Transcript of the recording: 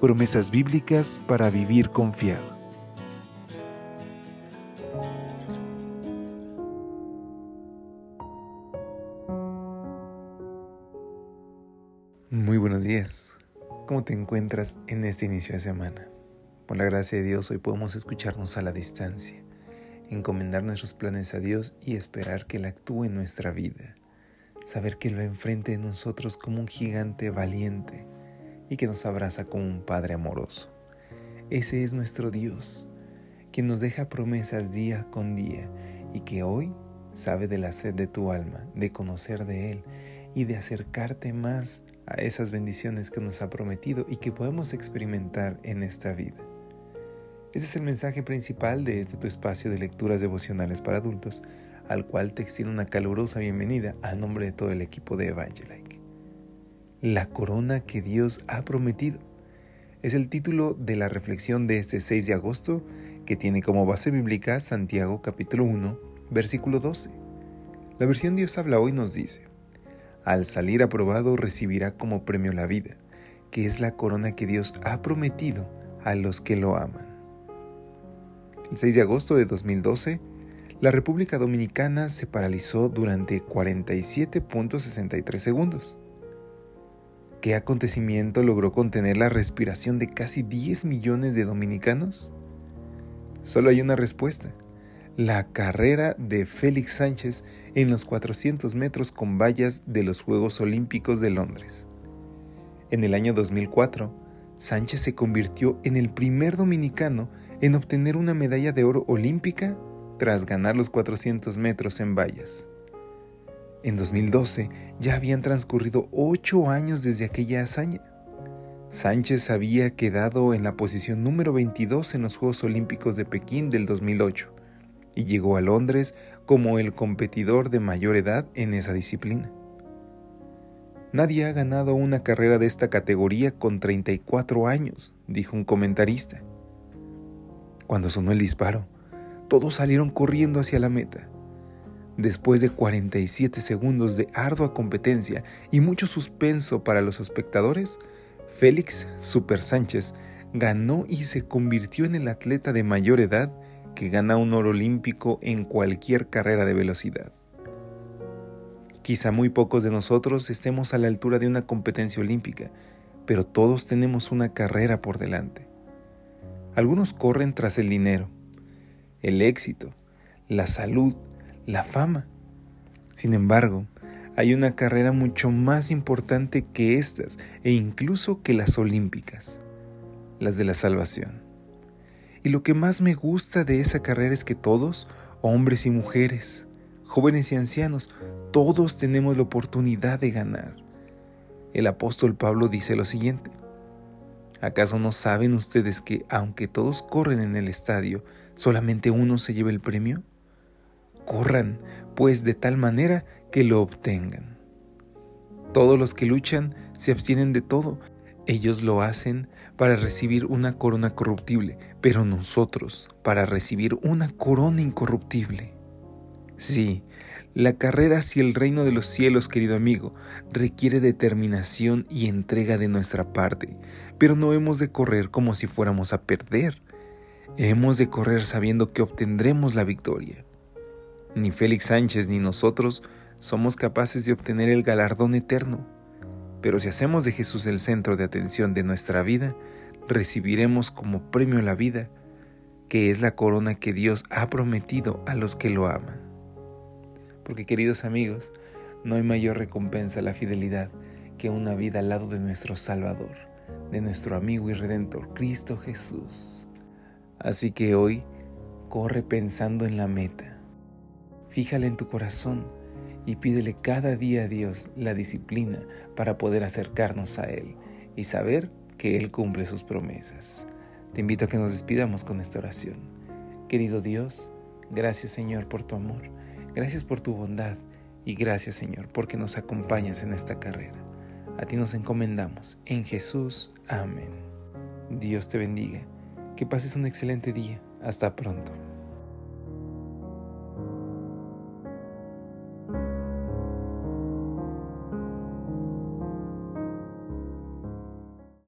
Promesas bíblicas para vivir confiado. Muy buenos días. ¿Cómo te encuentras en este inicio de semana? Por la gracia de Dios hoy podemos escucharnos a la distancia, encomendar nuestros planes a Dios y esperar que Él actúe en nuestra vida. Saber que lo enfrente de nosotros como un gigante valiente y que nos abraza como un Padre amoroso. Ese es nuestro Dios, quien nos deja promesas día con día y que hoy sabe de la sed de tu alma, de conocer de Él y de acercarte más a esas bendiciones que nos ha prometido y que podemos experimentar en esta vida. Ese es el mensaje principal de este tu espacio de lecturas devocionales para adultos, al cual te extiendo una calurosa bienvenida a nombre de todo el equipo de Evangelike. La corona que Dios ha prometido es el título de la reflexión de este 6 de agosto que tiene como base bíblica Santiago capítulo 1, versículo 12. La versión Dios habla hoy nos dice, al salir aprobado recibirá como premio la vida, que es la corona que Dios ha prometido a los que lo aman. El 6 de agosto de 2012, la República Dominicana se paralizó durante 47.63 segundos. ¿Qué acontecimiento logró contener la respiración de casi 10 millones de dominicanos? Solo hay una respuesta. La carrera de Félix Sánchez en los 400 metros con vallas de los Juegos Olímpicos de Londres. En el año 2004, Sánchez se convirtió en el primer dominicano en obtener una medalla de oro olímpica tras ganar los 400 metros en vallas. En 2012 ya habían transcurrido ocho años desde aquella hazaña. Sánchez había quedado en la posición número 22 en los Juegos Olímpicos de Pekín del 2008 y llegó a Londres como el competidor de mayor edad en esa disciplina. Nadie ha ganado una carrera de esta categoría con 34 años, dijo un comentarista. Cuando sonó el disparo, todos salieron corriendo hacia la meta. Después de 47 segundos de ardua competencia y mucho suspenso para los espectadores, Félix Super Sánchez ganó y se convirtió en el atleta de mayor edad que gana un oro olímpico en cualquier carrera de velocidad. Quizá muy pocos de nosotros estemos a la altura de una competencia olímpica, pero todos tenemos una carrera por delante. Algunos corren tras el dinero, el éxito, la salud, la fama. Sin embargo, hay una carrera mucho más importante que estas e incluso que las olímpicas, las de la salvación. Y lo que más me gusta de esa carrera es que todos, hombres y mujeres, jóvenes y ancianos, todos tenemos la oportunidad de ganar. El apóstol Pablo dice lo siguiente, ¿Acaso no saben ustedes que aunque todos corren en el estadio, solamente uno se lleva el premio? Corran, pues, de tal manera que lo obtengan. Todos los que luchan se abstienen de todo. Ellos lo hacen para recibir una corona corruptible, pero nosotros para recibir una corona incorruptible. Sí, la carrera hacia el reino de los cielos, querido amigo, requiere determinación y entrega de nuestra parte, pero no hemos de correr como si fuéramos a perder. Hemos de correr sabiendo que obtendremos la victoria. Ni Félix Sánchez ni nosotros somos capaces de obtener el galardón eterno, pero si hacemos de Jesús el centro de atención de nuestra vida, recibiremos como premio la vida, que es la corona que Dios ha prometido a los que lo aman. Porque queridos amigos, no hay mayor recompensa a la fidelidad que una vida al lado de nuestro Salvador, de nuestro amigo y redentor, Cristo Jesús. Así que hoy, corre pensando en la meta. Fíjale en tu corazón y pídele cada día a Dios la disciplina para poder acercarnos a Él y saber que Él cumple sus promesas. Te invito a que nos despidamos con esta oración. Querido Dios, gracias Señor por tu amor, gracias por tu bondad y gracias Señor porque nos acompañas en esta carrera. A ti nos encomendamos. En Jesús. Amén. Dios te bendiga. Que pases un excelente día. Hasta pronto.